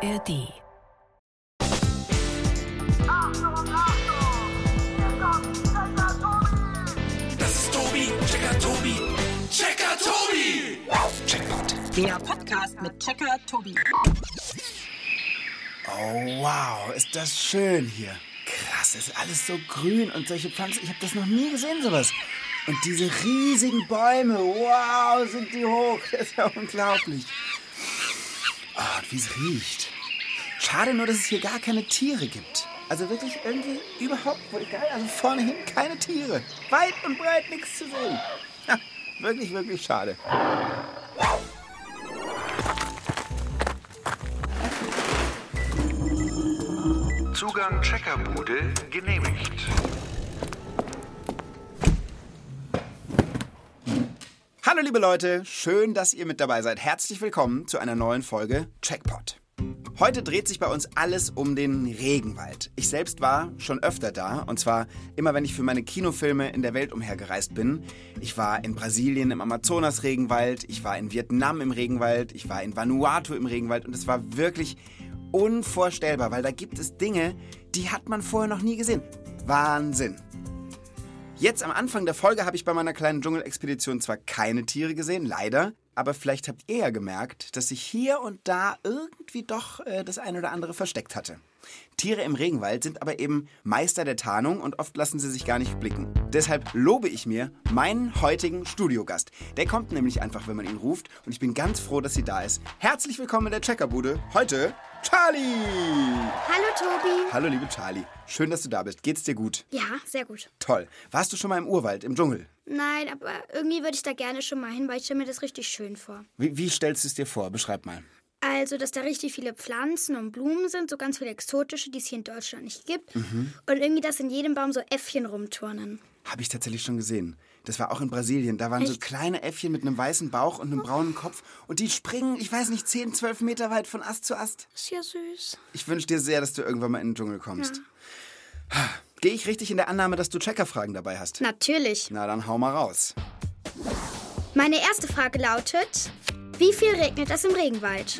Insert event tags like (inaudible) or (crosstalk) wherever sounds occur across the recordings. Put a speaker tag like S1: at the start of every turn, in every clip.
S1: ARD.
S2: Das ist Tobi, Checker Tobi, Checker Tobi. Checkpoint.
S3: Der Podcast mit Checker Tobi.
S4: Oh, wow, ist das schön hier. Krass, ist alles so grün und solche Pflanzen. Ich habe das noch nie gesehen, sowas. Und diese riesigen Bäume, wow, sind die hoch. (laughs) Das ist ja unglaublich. Wie es riecht. Schade nur, dass es hier gar keine Tiere gibt. Also wirklich irgendwie überhaupt, wohl geil, also vorne hin keine Tiere. Weit und breit nichts zu sehen. Ja, wirklich, wirklich schade.
S5: Zugang Checkerbude genehmigt.
S4: Hallo liebe Leute, schön, dass ihr mit dabei seid. Herzlich willkommen zu einer neuen Folge Checkpot. Heute dreht sich bei uns alles um den Regenwald. Ich selbst war schon öfter da und zwar immer, wenn ich für meine Kinofilme in der Welt umhergereist bin. Ich war in Brasilien im Amazonas-Regenwald, ich war in Vietnam im Regenwald, ich war in Vanuatu im Regenwald und es war wirklich unvorstellbar, weil da gibt es Dinge, die hat man vorher noch nie gesehen. Wahnsinn. Jetzt am Anfang der Folge habe ich bei meiner kleinen Dschungelexpedition zwar keine Tiere gesehen, leider, aber vielleicht habt ihr ja gemerkt, dass sich hier und da irgendwie doch äh, das eine oder andere versteckt hatte. Tiere im Regenwald sind aber eben Meister der Tarnung und oft lassen sie sich gar nicht blicken. Deshalb lobe ich mir meinen heutigen Studiogast. Der kommt nämlich einfach, wenn man ihn ruft und ich bin ganz froh, dass sie da ist. Herzlich willkommen in der Checkerbude. Heute Charlie!
S6: Hallo Tobi.
S4: Hallo liebe Charlie. Schön, dass du da bist. Geht's dir gut?
S6: Ja, sehr gut.
S4: Toll. Warst du schon mal im Urwald, im Dschungel?
S6: Nein, aber irgendwie würde ich da gerne schon mal hin, weil ich stelle mir das richtig schön vor.
S4: Wie, wie stellst du es dir vor? Beschreib mal.
S6: Also, dass da richtig viele Pflanzen und Blumen sind, so ganz viele exotische, die es hier in Deutschland nicht gibt.
S4: Mhm.
S6: Und irgendwie, dass in jedem Baum so Äffchen rumturnen.
S4: Habe ich tatsächlich schon gesehen. Das war auch in Brasilien. Da waren so
S6: Echt?
S4: kleine Äffchen mit einem weißen Bauch und einem braunen Kopf. Und die springen, ich weiß nicht, 10, 12 Meter weit von Ast zu Ast.
S6: Ist ja süß.
S4: Ich wünsche dir sehr, dass du irgendwann mal in den Dschungel kommst. Gehe ich richtig in der Annahme, dass du Checkerfragen dabei hast?
S6: Natürlich.
S4: Na, dann hau mal raus.
S6: Meine erste Frage lautet, wie viel regnet es im Regenwald?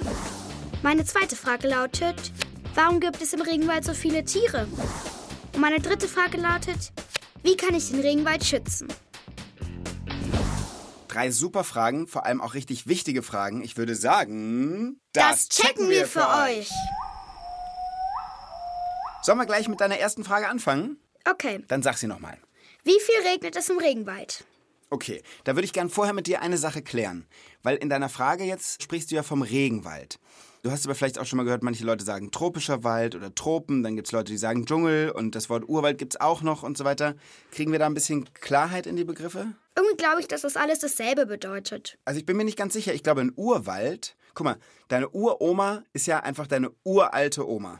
S6: Meine zweite Frage lautet, warum gibt es im Regenwald so viele Tiere? Und meine dritte Frage lautet, wie kann ich den Regenwald schützen?
S4: Drei super Fragen, vor allem auch richtig wichtige Fragen. Ich würde sagen, Sollen wir gleich mit deiner ersten Frage anfangen?
S6: Okay.
S4: Dann sag sie nochmal.
S6: Wie viel regnet es im Regenwald?
S4: Okay, da würde ich gern vorher mit dir eine Sache klären. Weil in deiner Frage jetzt sprichst du ja vom Regenwald. Du hast aber vielleicht auch schon mal gehört, manche Leute sagen tropischer Wald oder Tropen, dann gibt es Leute, die sagen Dschungel und das Wort Urwald gibt es auch noch und so weiter. Kriegen wir da ein bisschen Klarheit in die Begriffe?
S6: Irgendwie glaube ich, dass das alles dasselbe bedeutet.
S4: Also ich bin mir nicht ganz sicher. Ich glaube, ein Urwald, guck mal, deine Uroma ist ja einfach deine uralte Oma.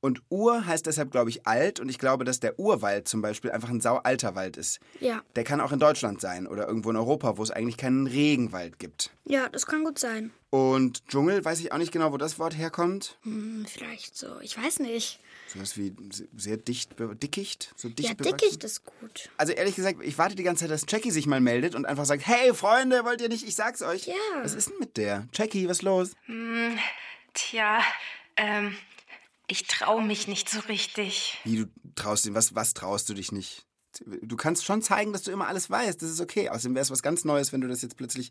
S4: Und Ur heißt deshalb, glaube ich, alt. Und ich glaube, dass der Urwald zum Beispiel einfach ein saualter Wald ist.
S6: Ja.
S4: Der kann auch in Deutschland sein oder irgendwo in Europa, wo es eigentlich keinen Regenwald gibt.
S6: Ja, das kann gut sein.
S4: Und Dschungel, weiß ich auch nicht genau, wo das Wort herkommt.
S6: Hm, vielleicht so. Ich weiß nicht.
S4: Sowas wie se- sehr dicht, dickicht, so dicht
S6: Ja,
S4: bewachsen.
S6: Dickicht ist gut.
S4: Also ehrlich gesagt, ich warte die ganze Zeit, dass Jackie sich mal meldet und einfach sagt, hey Freunde, wollt ihr nicht? Ich sag's euch.
S6: Ja.
S4: Was ist denn mit der? Jackie, was los?
S7: Tja, ähm, ich traue mich nicht so richtig.
S4: Wie, du traust dir, was, was traust du dich nicht? Du kannst schon zeigen, dass du immer alles weißt. Das ist okay. Außerdem wäre es was ganz Neues, wenn du das jetzt plötzlich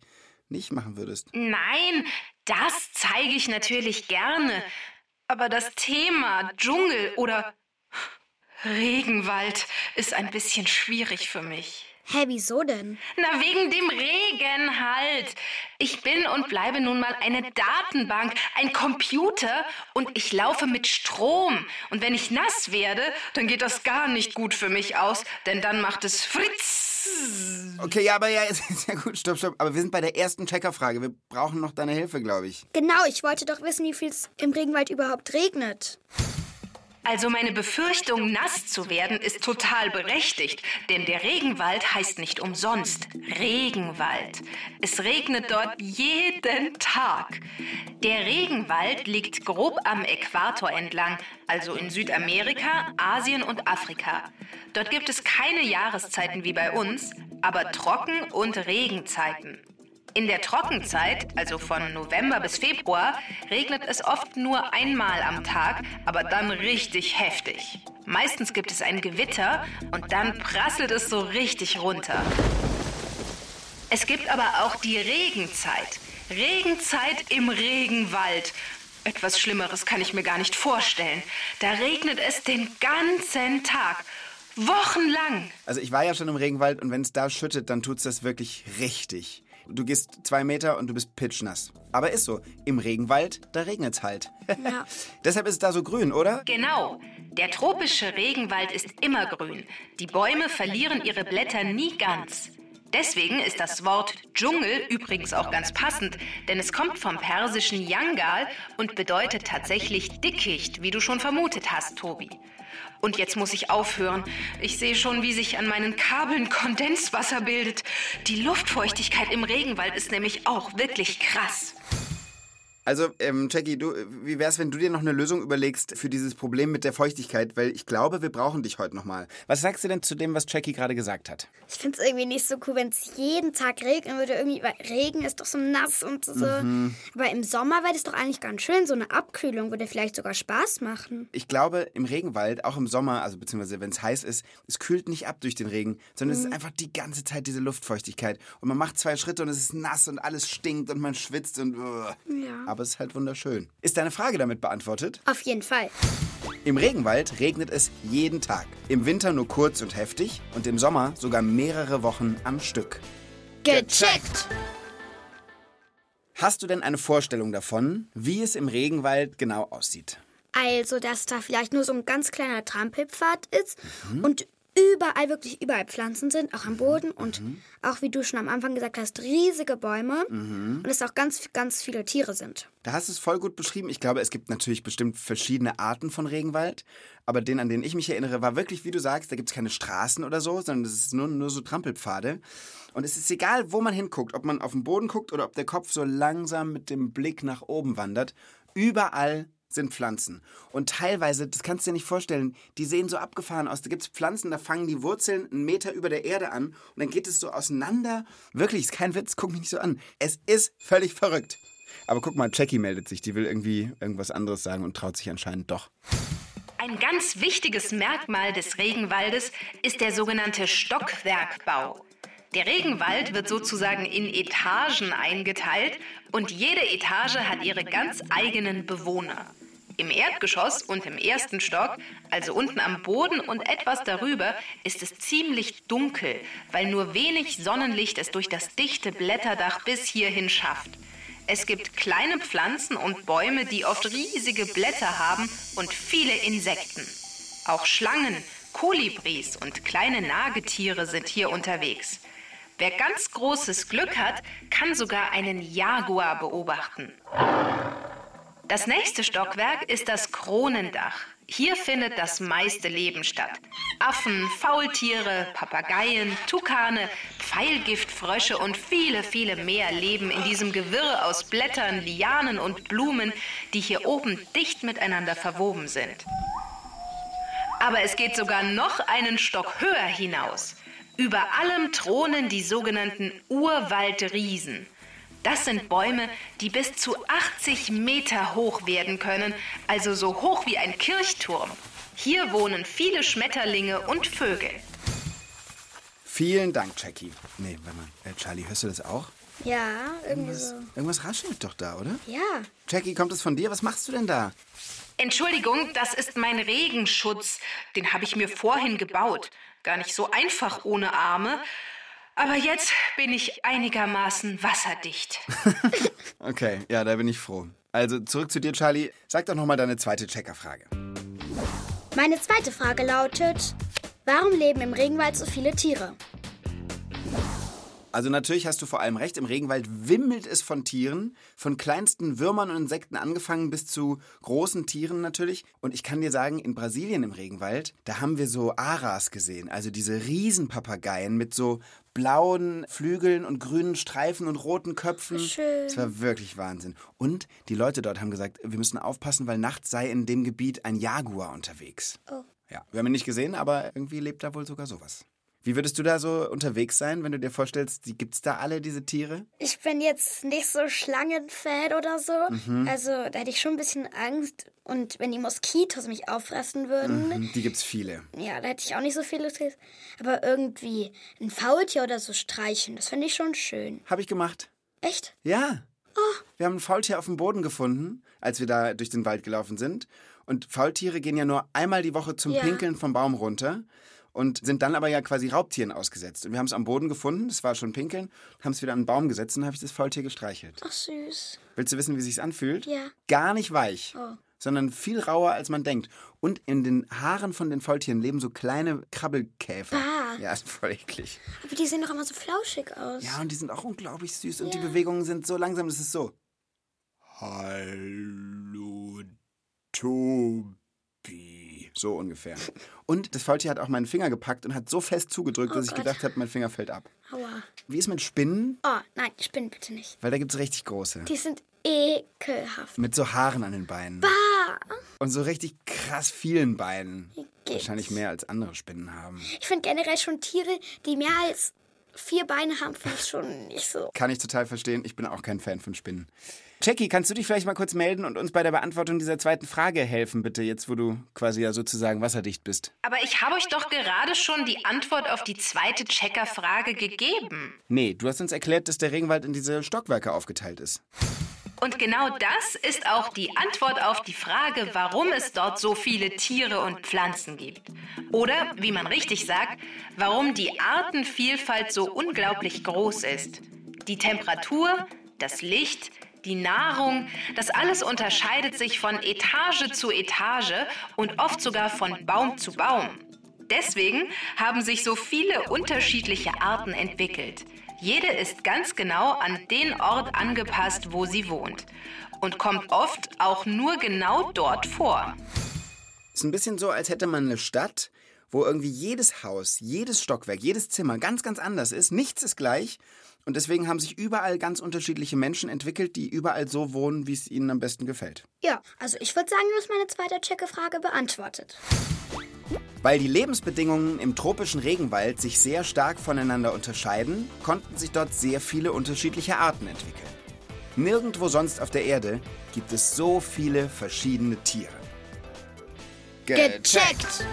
S4: nicht machen würdest.
S7: Nein, das zeige ich natürlich gerne. Aber das Thema Dschungel oder Regenwald ist ein bisschen schwierig für mich.
S6: Hä, wieso denn?
S7: Na, wegen dem Regen halt. Ich bin und bleibe nun mal eine Datenbank, ein Computer und ich laufe mit Strom. Und wenn ich nass werde, dann geht das gar nicht gut für mich aus, denn dann macht es Fritz.
S4: Okay, ja, aber ja, (laughs) ist, ja gut, stopp, stopp. Aber wir sind bei der ersten Checkerfrage. Wir brauchen noch deine Hilfe, glaube ich.
S6: Genau, ich wollte doch wissen, wie viel es im Regenwald überhaupt regnet.
S7: Also meine Befürchtung, nass zu werden, ist total berechtigt, denn der Regenwald heißt nicht umsonst Regenwald. Es regnet dort jeden Tag. Der Regenwald liegt grob am Äquator entlang, also in Südamerika, Asien und Afrika. Dort gibt es keine Jahreszeiten wie bei uns, aber Trocken- und Regenzeiten. In der Trockenzeit, also von November bis Februar, regnet es oft nur einmal am Tag, aber dann richtig heftig. Meistens gibt es ein Gewitter und dann prasselt es so richtig runter. Es gibt aber auch die Regenzeit. Regenzeit im Regenwald. Etwas Schlimmeres kann ich mir gar nicht vorstellen. Da regnet es den ganzen Tag. Wochenlang.
S4: Also ich war ja schon im Regenwald und wenn es da schüttet, dann tut's das wirklich richtig. Du gehst zwei Meter und du bist pitschnass. Aber ist so, im Regenwald, da regnet's halt.
S6: Ja. (laughs)
S4: Deshalb ist es da so grün, oder?
S7: Genau. Der tropische Regenwald ist immer grün. Die Bäume verlieren ihre Blätter nie ganz. Deswegen ist das Wort Dschungel übrigens auch ganz passend, denn es kommt vom persischen Yangal und bedeutet tatsächlich Dickicht, wie du schon vermutet hast, Tobi. Und jetzt muss ich aufhören. Ich sehe schon, wie sich an meinen Kabeln Kondenswasser bildet. Die Luftfeuchtigkeit im Regenwald ist nämlich auch wirklich krass.
S4: Also, ähm, Jackie, du, wie wär's, wenn du dir noch eine Lösung überlegst für dieses Problem mit der Feuchtigkeit? Weil ich glaube, wir brauchen dich heute nochmal. Was sagst du denn zu dem, was Jackie gerade gesagt hat?
S6: Ich finde es irgendwie nicht so cool, wenn es jeden Tag regnen würde. Irgendwie, weil Regen ist doch so nass und so. Aber im Sommer wäre das doch eigentlich ganz schön. So eine Abkühlung würde vielleicht sogar Spaß machen.
S4: Ich glaube, im Regenwald, auch im Sommer, also beziehungsweise wenn es heiß ist, es kühlt nicht ab durch den Regen, sondern es ist einfach die ganze Zeit diese Luftfeuchtigkeit. Und man macht zwei Schritte und es ist nass und alles stinkt und man schwitzt und. uh.
S6: Ja.
S4: Aber es ist halt wunderschön. Ist deine Frage damit beantwortet?
S6: Auf jeden Fall.
S4: Im Regenwald regnet es jeden Tag. Im Winter nur kurz und heftig und im Sommer sogar mehrere Wochen am Stück.
S6: Gecheckt!
S4: Hast du denn eine Vorstellung davon, wie es im Regenwald genau aussieht?
S6: Also, dass da vielleicht nur so ein ganz kleiner Trampelpfad ist und überall, wirklich überall Pflanzen sind, auch am Boden und auch, wie du schon am Anfang gesagt hast, riesige Bäume und es auch ganz, ganz viele Tiere sind.
S4: Da hast du es voll gut beschrieben. Ich glaube, es gibt natürlich bestimmt verschiedene Arten von Regenwald. Aber den, an den ich mich erinnere, war wirklich, wie du sagst, da gibt es keine Straßen oder so, sondern es ist nur, nur so Trampelpfade. Und es ist egal, wo man hinguckt, ob man auf den Boden guckt oder ob der Kopf so langsam mit dem Blick nach oben wandert. Überall sind Pflanzen. Und teilweise, das kannst du dir nicht vorstellen, die sehen so abgefahren aus. Da gibt es Pflanzen, da fangen die Wurzeln einen Meter über der Erde an und dann geht es so auseinander. Wirklich, ist kein Witz, guck mich nicht so an. Es ist völlig verrückt. Aber guck mal, Jackie meldet sich. Die will irgendwie irgendwas anderes sagen und traut sich anscheinend doch.
S7: Ein ganz wichtiges Merkmal des Regenwaldes ist der sogenannte Stockwerkbau. Der Regenwald wird sozusagen in Etagen eingeteilt und jede Etage hat ihre ganz eigenen Bewohner. Im Erdgeschoss und im ersten Stock, also unten am Boden und etwas darüber, ist es ziemlich dunkel, weil nur wenig Sonnenlicht es durch das dichte Blätterdach bis hierhin schafft. Es gibt kleine Pflanzen und Bäume, die oft riesige Blätter haben und viele Insekten. Auch Schlangen, Kolibris und kleine Nagetiere sind hier unterwegs. Wer ganz großes Glück hat, kann sogar einen Jaguar beobachten. Das nächste Stockwerk ist das Kronendach. Hier findet das meiste Leben statt. Affen, Faultiere, Papageien, Tukane, Pfeilgiftfrösche und viele, viele mehr leben in diesem Gewirr aus Blättern, Lianen und Blumen, die hier oben dicht miteinander verwoben sind. Aber es geht sogar noch einen Stock höher hinaus. Über allem thronen die sogenannten Urwaldriesen. Das sind Bäume, die bis zu 80 Meter hoch werden können, also so hoch wie ein Kirchturm. Hier wohnen viele Schmetterlinge und Vögel.
S4: Vielen Dank, Jackie. Nee, warte mal. Äh, Charlie, hörst du das auch?
S6: Ja, irgendwie so.
S4: Irgendwas raschelt doch da, oder?
S6: Ja.
S4: Jackie, kommt es von dir? Was machst du denn da?
S7: Entschuldigung, das ist mein Regenschutz. Den habe ich mir vorhin gebaut. Gar nicht so einfach ohne Arme. Aber jetzt bin ich einigermaßen wasserdicht. (laughs)
S4: Okay, ja, da bin ich froh. Also zurück zu dir, Charlie. Sag doch noch mal deine zweite Checkerfrage.
S6: Meine zweite Frage lautet, warum leben im Regenwald so viele Tiere?
S4: Also natürlich hast du vor allem recht, im Regenwald wimmelt es von Tieren, von kleinsten Würmern und Insekten angefangen bis zu großen Tieren natürlich. Und ich kann dir sagen, in Brasilien im Regenwald, da haben wir so Aras gesehen, also diese Riesenpapageien mit so blauen Flügeln und grünen Streifen und roten Köpfen.
S6: Schön.
S4: Das war wirklich Wahnsinn. Und die Leute dort haben gesagt, wir müssen aufpassen, weil nachts sei in dem Gebiet ein Jaguar unterwegs.
S6: Oh.
S4: Ja, wir haben ihn nicht gesehen, aber irgendwie lebt da wohl sogar sowas. Wie würdest du da so unterwegs sein, wenn du dir vorstellst, die gibt's da alle, diese Tiere?
S6: Ich bin jetzt nicht so Schlangenfan oder so.
S4: Mhm.
S6: Also da hätte ich schon ein bisschen Angst. Und wenn die Moskitos mich auffressen würden,
S4: Hm, Die gibt's viele.
S6: ja, da hätte ich auch nicht so viel Lust. Aber irgendwie ein Faultier oder so streichen, das finde ich schon schön.
S4: Habe ich gemacht.
S6: Echt?
S4: Ja. Wir haben ein Faultier auf dem Boden gefunden, als wir da durch den Wald gelaufen sind. Und Faultiere gehen ja nur einmal die Woche zum
S6: Ja.
S4: Pinkeln vom Baum runter und sind dann aber ja quasi Raubtieren ausgesetzt. Und wir haben es am Boden gefunden, das war schon Pinkeln, haben es wieder an den Baum gesetzt und habe ich das Faultier gestreichelt.
S6: Ach süß.
S4: Willst du wissen, wie sich's anfühlt?
S6: Ja.
S4: Gar nicht weich,
S6: Oh.
S4: sondern viel rauer, als man denkt. Und in den Haaren von den Faultieren leben so kleine Krabbelkäfer.
S6: Bah.
S4: Ja, ist voll eklig.
S6: Aber die sehen doch immer so flauschig aus.
S4: Ja, und die sind auch unglaublich süß und die
S6: Ja.
S4: Bewegungen sind so langsam, das ist so. Hallo, Tobi. So ungefähr. Und das Faultier hat auch meinen Finger gepackt und hat so fest zugedrückt, dass ich
S6: Oh Gott.
S4: gedacht habe, mein Finger fällt ab.
S6: Aua.
S4: Wie ist mit Spinnen?
S6: Oh, nein, Spinnen bitte nicht.
S4: Weil da gibt es richtig große.
S6: Die sind ekelhaft.
S4: Mit so Haaren an den Beinen.
S6: Bah.
S4: Und so richtig krass vielen Beinen. Wahrscheinlich mehr als andere Spinnen haben.
S6: Ich finde generell schon Tiere, die mehr als vier Beine haben, finde ich schon nicht so.
S4: Kann ich total verstehen. Ich bin auch kein Fan von Spinnen. Jackie, kannst du dich vielleicht mal kurz melden und uns bei der Beantwortung dieser zweiten Frage helfen, bitte, jetzt wo du quasi ja sozusagen wasserdicht bist?
S7: Aber ich habe euch doch gerade schon die Antwort auf die zweite Checkerfrage gegeben.
S4: Nee, du hast uns erklärt, dass der Regenwald in diese Stockwerke aufgeteilt ist.
S7: Und genau das ist auch die Antwort auf die Frage, warum es dort so viele Tiere und Pflanzen gibt. Oder, wie man richtig sagt, warum die Artenvielfalt so unglaublich groß ist. Die Temperatur, das Licht, die Nahrung, das alles unterscheidet sich von Etage zu Etage und oft sogar von Baum zu Baum. Deswegen haben sich so viele unterschiedliche Arten entwickelt. Jede ist ganz genau an den Ort angepasst, wo sie wohnt. Und kommt oft auch nur genau dort vor.
S4: Ist ein bisschen so, als hätte man eine Stadt, wo irgendwie jedes Haus, jedes Stockwerk, jedes Zimmer ganz, ganz anders ist. Nichts ist gleich. Und deswegen haben sich überall ganz unterschiedliche Menschen entwickelt, die überall so wohnen, wie es ihnen am besten gefällt.
S6: Ja, also ich würde sagen, du hast meine zweite Checkerfrage beantwortet.
S4: Weil die Lebensbedingungen im tropischen Regenwald sich sehr stark voneinander unterscheiden, konnten sich dort sehr viele unterschiedliche Arten entwickeln. Nirgendwo sonst auf der Erde gibt es so viele verschiedene Tiere.
S6: Gecheckt!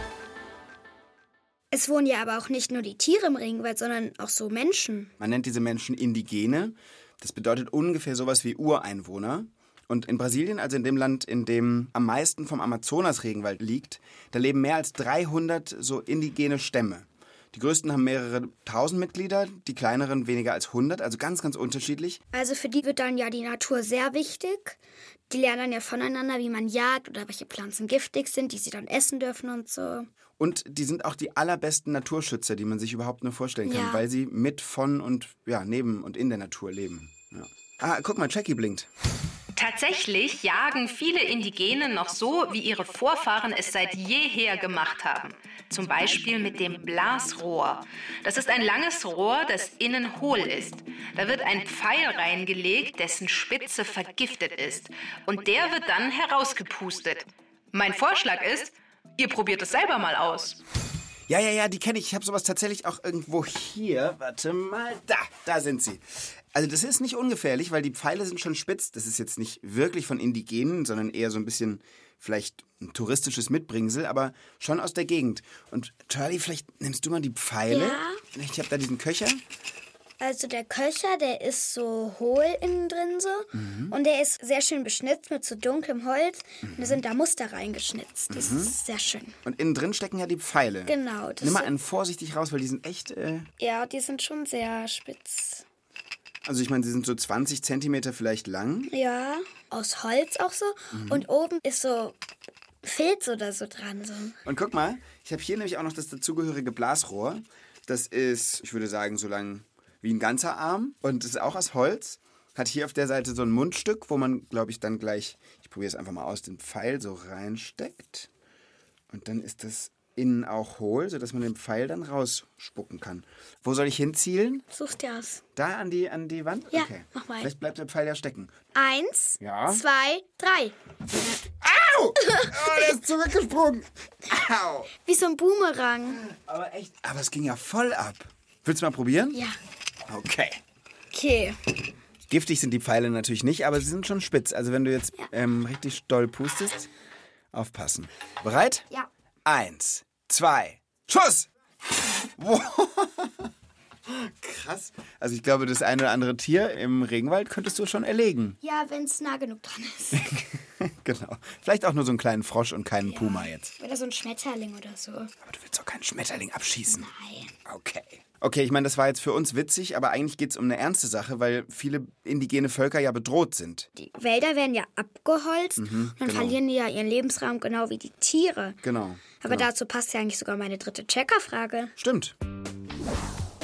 S6: Es wohnen ja aber auch nicht nur die Tiere im Regenwald, sondern auch so Menschen.
S4: Man nennt diese Menschen Indigene. Das bedeutet ungefähr sowas wie Ureinwohner. Und in Brasilien, also in dem Land, in dem am meisten vom Amazonasregenwald liegt, da leben mehr als 300 so indigene Stämme. Die größten haben mehrere tausend Mitglieder, die kleineren weniger als 100, also ganz, ganz unterschiedlich.
S6: Also für die wird dann ja die Natur sehr wichtig. Die lernen dann ja voneinander, wie man jagt oder welche Pflanzen giftig sind, die sie dann essen dürfen und so.
S4: Und die sind auch die allerbesten Naturschützer, die man sich überhaupt nur vorstellen kann,
S6: Ja.
S4: weil sie mit, von und ja, neben und in der Natur leben. Ja. Ah, guck mal, Jackie blinkt.
S7: Tatsächlich jagen viele Indigene noch so, wie ihre Vorfahren es seit jeher gemacht haben. Zum Beispiel mit dem Blasrohr. Das ist ein langes Rohr, das innen hohl ist. Da wird ein Pfeil reingelegt, dessen Spitze vergiftet ist. Und der wird dann herausgepustet. Mein Vorschlag ist, ihr probiert es selber mal aus.
S4: Ja, ja, ja, die kenne ich. Ich habe sowas tatsächlich auch irgendwo hier. Warte mal, da, da sind sie. Also das ist nicht ungefährlich, weil die Pfeile sind schon spitz. Das ist jetzt nicht wirklich von Indigenen, sondern eher so ein bisschen vielleicht ein touristisches Mitbringsel, aber schon aus der Gegend. Und Charlie, vielleicht nimmst du mal die Pfeile.
S6: Ja.
S4: Ich habe da diesen Köcher.
S6: Also der Köcher, der ist so hohl innen drin so. Und der ist sehr schön beschnitzt mit so dunklem Holz. Und da sind da Muster reingeschnitzt. Das ist sehr schön.
S4: Und innen drin stecken ja die Pfeile.
S6: Genau.
S4: Nimm mal einen vorsichtig raus, weil die sind echt. Äh,
S6: Ja, die sind schon sehr spitz.
S4: also ich meine, sie sind so 20 Zentimeter vielleicht lang.
S6: Ja, aus Holz auch so. Und oben ist so Filz oder so dran. So.
S4: Und guck mal, ich habe hier nämlich auch noch das dazugehörige Blasrohr. Das ist, ich würde sagen, so lang wie ein ganzer Arm. Und ist auch aus Holz. Hat hier auf der Seite so ein Mundstück, wo man, glaube ich, dann gleich, ich probiere es einfach mal aus, den Pfeil so reinsteckt. Und dann ist das innen auch hohl, sodass man den Pfeil dann rausspucken kann. Wo soll ich hinzielen?
S6: Suchst dir aus.
S4: Da an die, an die Wand?
S6: Ja, mach mal.
S4: Vielleicht bleibt der Pfeil ja stecken.
S6: Eins,
S4: Ja.
S6: zwei, drei.
S4: Au! Au! Oh, der ist zurückgesprungen. Au.
S6: Wie so ein Boomerang.
S4: Aber echt. Aber es ging ja voll ab. Willst du mal probieren?
S6: Ja.
S4: Okay.
S6: Okay.
S4: Giftig sind die Pfeile natürlich nicht, aber sie sind schon spitz. Also wenn du jetzt ähm, richtig doll pustest, aufpassen. Bereit?
S6: Ja.
S4: Eins, zwei, Schuss! Wow. (laughs) Krass. Also ich glaube, das eine oder andere Tier im Regenwald könntest du schon erlegen.
S6: Ja, wenn es nah genug dran ist. (laughs)
S4: genau. Vielleicht auch nur so einen kleinen Frosch und keinen Puma jetzt.
S6: Oder so ein Schmetterling oder so.
S4: Aber du willst doch keinen Schmetterling abschießen.
S6: Nein.
S4: Okay. Okay, ich meine, das war jetzt für uns witzig, aber eigentlich geht es um eine ernste Sache, weil viele indigene Völker ja bedroht sind.
S6: Die Wälder werden ja abgeholzt
S4: Mhm,
S6: und dann verlieren die ja ihren Lebensraum genau wie die Tiere.
S4: Genau.
S6: Aber dazu passt ja eigentlich sogar meine dritte Checkerfrage.
S4: Stimmt.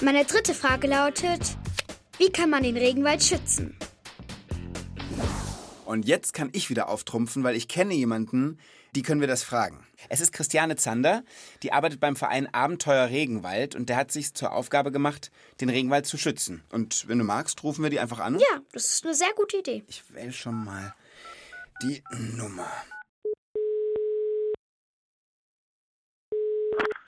S6: Meine dritte Frage lautet, wie kann man den Regenwald schützen?
S4: Und jetzt kann ich wieder auftrumpfen, weil ich kenne jemanden, die können wir das fragen. Es ist Christiane Zander, die arbeitet beim Verein Abenteuer Regenwald und der hat sich zur Aufgabe gemacht, den Regenwald zu schützen. Und wenn du magst, rufen wir die einfach an.
S6: Ja, das ist eine sehr gute Idee.
S4: Ich wähle schon mal die Nummer.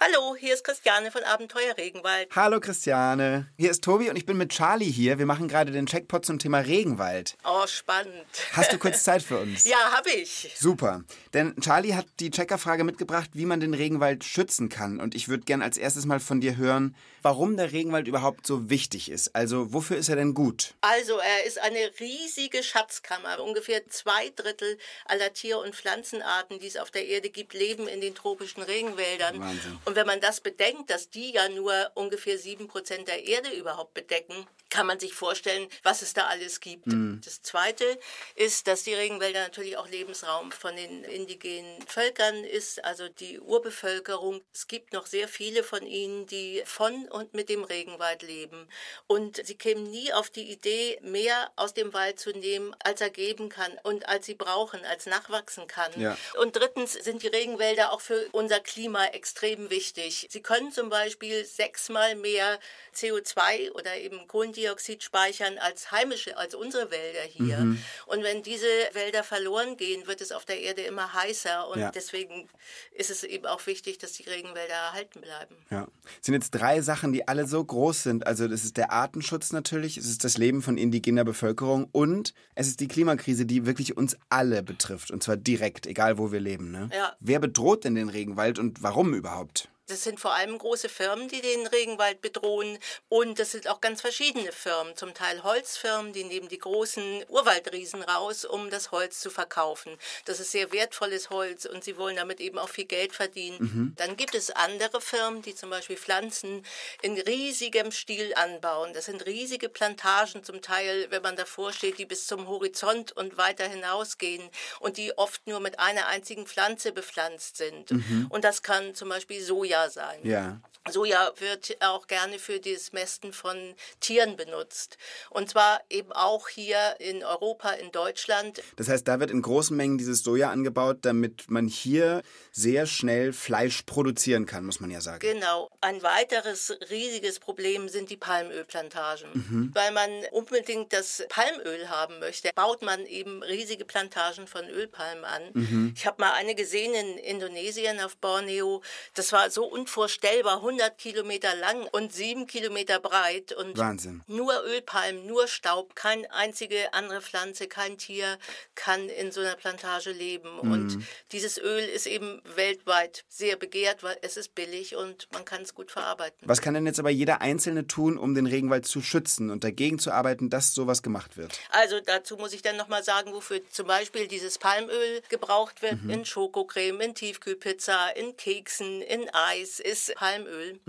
S1: Hallo, hier ist Christiane von Abenteuer Regenwald.
S4: Hallo Christiane, hier ist Tobi und ich bin mit Charlie hier. Wir machen gerade den Checkpot zum Thema Regenwald.
S1: Oh, spannend.
S4: Hast du kurz (laughs) Zeit für uns?
S1: Ja, habe ich.
S4: Super. Denn Charlie hat die Checkerfrage mitgebracht, wie man den Regenwald schützen kann. Und ich würde gern als erstes mal von dir hören, warum der Regenwald überhaupt so wichtig ist. Also, wofür ist er denn gut?
S1: Also, er ist eine riesige Schatzkammer. Ungefähr zwei Drittel aller Tier- und Pflanzenarten, die es auf der Erde gibt, leben in den tropischen Regenwäldern.
S4: Wahnsinn.
S1: Und wenn man das bedenkt, dass die ja nur ungefähr sieben Prozent der Erde überhaupt bedecken, kann man sich vorstellen, was es da alles gibt. Das Zweite ist, dass die Regenwälder natürlich auch Lebensraum von den indigenen Völkern ist, also die Urbevölkerung. Es gibt noch sehr viele von ihnen, die von und mit dem Regenwald leben. Und sie kämen nie auf die Idee, mehr aus dem Wald zu nehmen, als er geben kann und als sie brauchen, als nachwachsen kann.
S4: Ja.
S1: Und drittens sind die Regenwälder auch für unser Klima extrem wichtig. Sie können zum Beispiel sechsmal mehr CO2 oder eben Kohlendioxid speichern als heimische, als unsere Wälder hier.
S4: Mhm.
S1: Und wenn diese Wälder verloren gehen, wird es auf der Erde immer heißer. Und
S4: Ja.
S1: deswegen ist es eben auch wichtig, dass die Regenwälder erhalten bleiben.
S4: Ja. Es sind jetzt drei Sachen, die alle so groß sind. Also, das ist der Artenschutz natürlich, es ist das Leben von indigener Bevölkerung und es ist die Klimakrise, die wirklich uns alle betrifft. Und zwar direkt, egal wo wir leben. Ne?
S1: Ja.
S4: Wer bedroht denn den Regenwald und warum überhaupt?
S1: Das sind vor allem große Firmen, die den Regenwald bedrohen. Und das sind auch ganz verschiedene Firmen. Zum Teil Holzfirmen, die nehmen die großen Urwaldriesen raus, um das Holz zu verkaufen. Das ist sehr wertvolles Holz und sie wollen damit eben auch viel Geld verdienen. Dann gibt es andere Firmen, die zum Beispiel Pflanzen in riesigem Stil anbauen. Das sind riesige Plantagen zum Teil, wenn man davor steht, die bis zum Horizont und weiter hinausgehen und die oft nur mit einer einzigen Pflanze bepflanzt sind. Und das kann zum Beispiel Soja sein.
S4: Ja.
S1: Soja wird auch gerne für das Mästen von Tieren benutzt. Und zwar eben auch hier in Europa, in Deutschland.
S4: Das heißt, da wird in großen Mengen dieses Soja angebaut, damit man hier sehr schnell Fleisch produzieren kann, muss man ja sagen.
S1: Genau. Ein weiteres riesiges Problem sind die Palmölplantagen. Weil man unbedingt das Palmöl haben möchte, baut man eben riesige Plantagen von Ölpalmen an. Ich habe mal eine gesehen in Indonesien auf Borneo. Das war so unvorstellbar, 100 Kilometer lang und 7 Kilometer breit. Und
S4: Wahnsinn.
S1: Nur Ölpalmen, nur Staub, keine einzige andere Pflanze, kein Tier kann in so einer Plantage leben. Und dieses Öl ist eben weltweit sehr begehrt, weil es ist billig und man kann es gut verarbeiten.
S4: Was kann denn jetzt aber jeder Einzelne tun, um den Regenwald zu schützen und dagegen zu arbeiten, dass sowas gemacht wird?
S1: Also dazu muss ich dann nochmal sagen, wofür zum Beispiel dieses Palmöl gebraucht wird. In Schokocreme, in Tiefkühlpizza, in Keksen, in Eis ist Palmöl.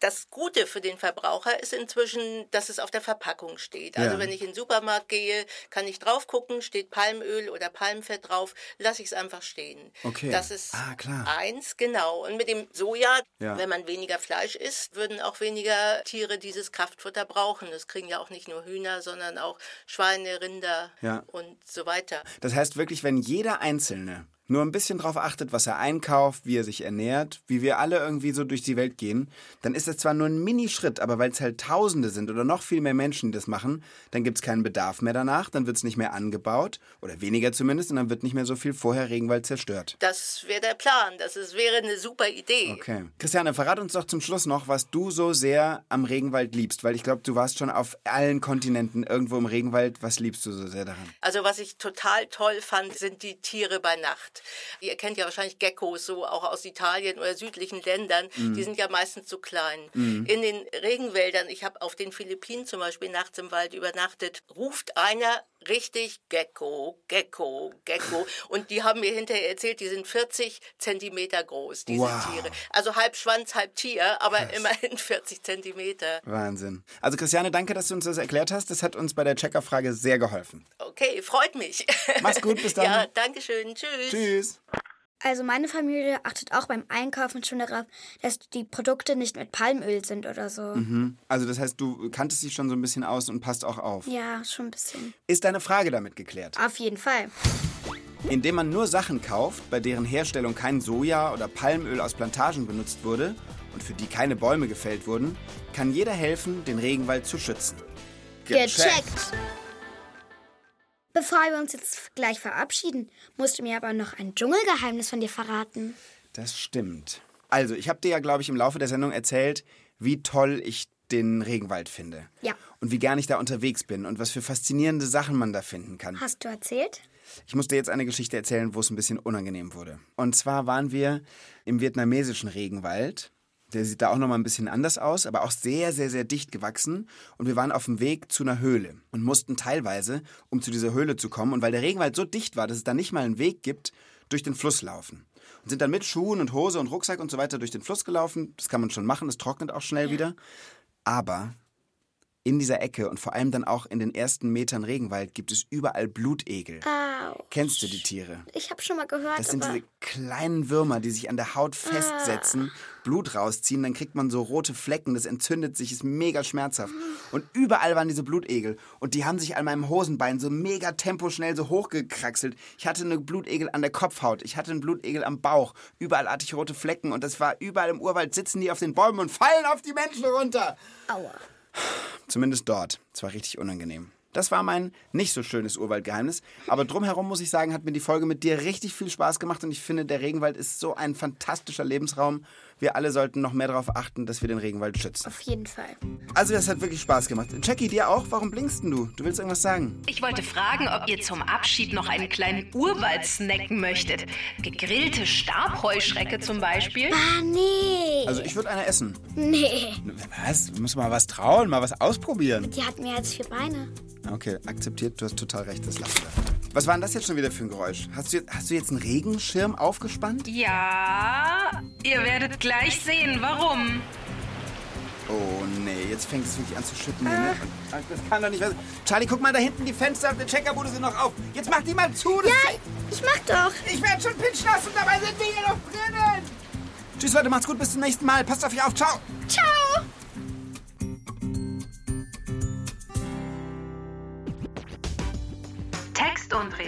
S1: Das Gute für den Verbraucher ist inzwischen, dass es auf der Verpackung steht. Also
S4: Ja.
S1: wenn ich in den Supermarkt gehe, kann ich drauf gucken, steht Palmöl oder Palmfett drauf, lasse ich es einfach stehen.
S4: Okay.
S1: Das ist
S4: Ah, klar.
S1: eins, genau. Und mit dem Soja,
S4: Ja.
S1: wenn man weniger Fleisch isst, würden auch weniger Tiere dieses Kraftfutter brauchen. Das kriegen ja auch nicht nur Hühner, sondern auch Schweine, Rinder
S4: Ja.
S1: und so weiter.
S4: Das heißt wirklich, wenn jeder Einzelne nur ein bisschen drauf achtet, was er einkauft, wie er sich ernährt, wie wir alle irgendwie so durch die Welt gehen, dann ist das zwar nur ein Minischritt, aber weil es halt Tausende sind oder noch viel mehr Menschen, die das machen, dann gibt es keinen Bedarf mehr danach, dann wird es nicht mehr angebaut oder weniger zumindest und dann wird nicht mehr so viel vorher Regenwald zerstört.
S1: Das wäre der Plan. Das ist, wäre eine super Idee.
S4: Okay. Christiane, verrat uns doch zum Schluss noch, was du so sehr am Regenwald liebst, weil ich glaube, du warst schon auf allen Kontinenten irgendwo im Regenwald. Was liebst du so sehr daran?
S1: Also was ich total toll fand, sind die Tiere bei Nacht. Ihr kennt ja wahrscheinlich Geckos, so auch aus Italien oder südlichen Ländern. Die sind ja meistens so klein. In den Regenwäldern, ich habe auf den Philippinen zum Beispiel nachts im Wald übernachtet, ruft einer richtig Gecko, Gecko, Gecko. Und die haben mir hinterher erzählt, die sind 40 Zentimeter groß, diese
S4: Wow.
S1: Tiere. Also halb Schwanz, halb Tier, aber immerhin 40 Zentimeter.
S4: Wahnsinn. Also Christiane, danke, dass du uns das erklärt hast. Das hat uns bei der Checkerfrage sehr geholfen.
S1: Okay, freut mich.
S4: Mach's gut, bis (laughs) dann.
S1: Ja, danke schön. Tschüss.
S4: Tschüss.
S6: Also meine Familie achtet auch beim Einkaufen schon darauf, dass die Produkte nicht mit Palmöl sind oder so.
S4: Also das heißt, du kanntest dich schon so ein bisschen aus und passt auch auf.
S6: Ja, schon ein bisschen.
S4: Ist deine Frage damit geklärt?
S6: Auf jeden Fall.
S4: Indem man nur Sachen kauft, bei deren Herstellung kein Soja oder Palmöl aus Plantagen benutzt wurde und für die keine Bäume gefällt wurden, kann jeder helfen, den Regenwald zu schützen.
S6: Gecheckt. Bevor wir uns jetzt gleich verabschieden, musst du mir aber noch ein Dschungelgeheimnis von dir verraten.
S4: Das stimmt. Also, ich habe dir ja, glaube ich, im Laufe der Sendung erzählt, wie toll ich den Regenwald finde.
S6: Ja.
S4: Und wie gern ich da unterwegs bin und was für faszinierende Sachen man da finden kann.
S6: Hast du erzählt?
S4: Ich muss dir jetzt eine Geschichte erzählen, wo es ein bisschen unangenehm wurde. Und zwar waren wir im vietnamesischen Regenwald. Der sieht da auch nochmal ein bisschen anders aus, aber auch sehr, sehr, sehr dicht gewachsen. Und wir waren auf dem Weg zu einer Höhle und mussten teilweise, um zu dieser Höhle zu kommen, und weil der Regenwald so dicht war, dass es da nicht mal einen Weg gibt, durch den Fluss laufen. Und sind dann mit Schuhen und Hose und Rucksack und so weiter durch den Fluss gelaufen. Das kann man schon machen, das trocknet auch schnell wieder. Aber in dieser Ecke und vor allem dann auch in den ersten Metern Regenwald gibt es überall Blutegel.
S6: Au.
S4: Kennst du die Tiere?
S6: Ich habe schon mal gehört,
S4: Das sind diese kleinen Würmer, die sich an der Haut festsetzen, Blut rausziehen, dann kriegt man so rote Flecken, das entzündet sich, ist mega schmerzhaft. Und überall waren diese Blutegel. Und die haben sich an meinem Hosenbein so mega temposchnell so hochgekraxelt. Ich hatte eine Blutegel an der Kopfhaut, ich hatte einen Blutegel am Bauch. Überall hatte ich rote Flecken und das war überall im Urwald, sitzen die auf den Bäumen und fallen auf die Menschen runter.
S6: aua.
S4: Zumindest dort. Es war richtig unangenehm. Das war mein nicht so schönes Urwaldgeheimnis. Aber drumherum muss ich sagen, hat mir die Folge mit dir richtig viel Spaß gemacht und ich finde, der Regenwald ist so ein fantastischer Lebensraum. Wir alle sollten noch mehr darauf achten, dass wir den Regenwald schützen.
S6: Auf jeden Fall.
S4: Also, das hat wirklich Spaß gemacht. Jackie, dir auch? Warum blinkst denn du? Du willst irgendwas sagen?
S7: Ich wollte fragen, ob ihr zum Abschied noch einen kleinen Urwald snacken möchtet. Gegrillte Stabheuschrecke zum Beispiel.
S6: Ah, nee.
S4: Also, ich würde eine essen.
S6: nee.
S4: Was? Du musst mal was trauen, mal was ausprobieren.
S6: Die hat mehr als vier Beine.
S4: Okay, akzeptiert, du hast total recht, das lassen wir. Was war denn das jetzt schon wieder für ein Geräusch? Hast du, hast du jetzt einen Regenschirm aufgespannt?
S7: Ja, ihr werdet gleich sehen, warum.
S4: Oh nee, jetzt fängt es wirklich an zu schütten. hier, Ne? Das kann doch nicht sein. Charlie, guck mal da hinten, die Fenster auf der Checkerbude sind noch auf. Jetzt mach die mal zu. Das
S6: Ich mach doch.
S4: ich werde schon pitchnass und dabei sind wir hier noch drinnen. Tschüss Leute, macht's gut, bis zum nächsten Mal. Passt auf euch auf, ciao.
S6: Ciao.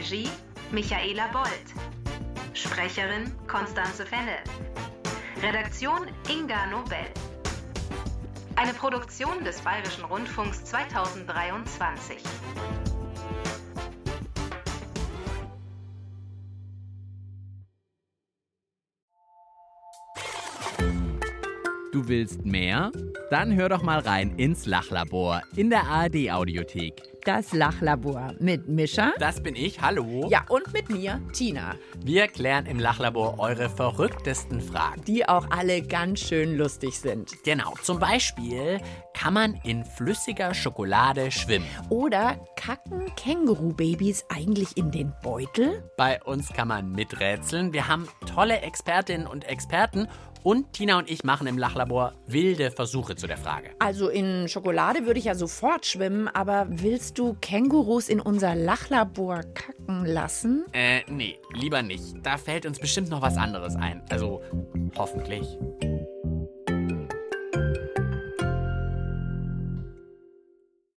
S7: Regie Michaela Bold. Sprecherin Konstanze Fennel. Redaktion Inga Nobel. Eine Produktion des Bayerischen Rundfunks 2023.
S8: Du willst mehr? Dann hör doch mal rein ins Lachlabor in der ARD Audiothek.
S3: Das Lachlabor mit Mischa.
S9: Das bin ich, hallo.
S3: Ja, und mit mir, Tina.
S9: Wir klären im Lachlabor eure verrücktesten Fragen.
S3: Die auch alle ganz schön lustig sind.
S9: Genau, zum Beispiel, kann man in flüssiger Schokolade schwimmen?
S3: Oder kacken Kängurubabys eigentlich in den Beutel?
S9: Bei uns kann man miträtseln. Wir haben tolle Expertinnen und Experten und Tina und ich machen im Lachlabor wilde Versuche zu der Frage.
S3: Also in Schokolade würde ich ja sofort schwimmen, aber willst du Kängurus in unser Lachlabor kacken lassen?
S9: Äh, nee, lieber nicht. Da fällt uns bestimmt noch was anderes ein. Also, hoffentlich.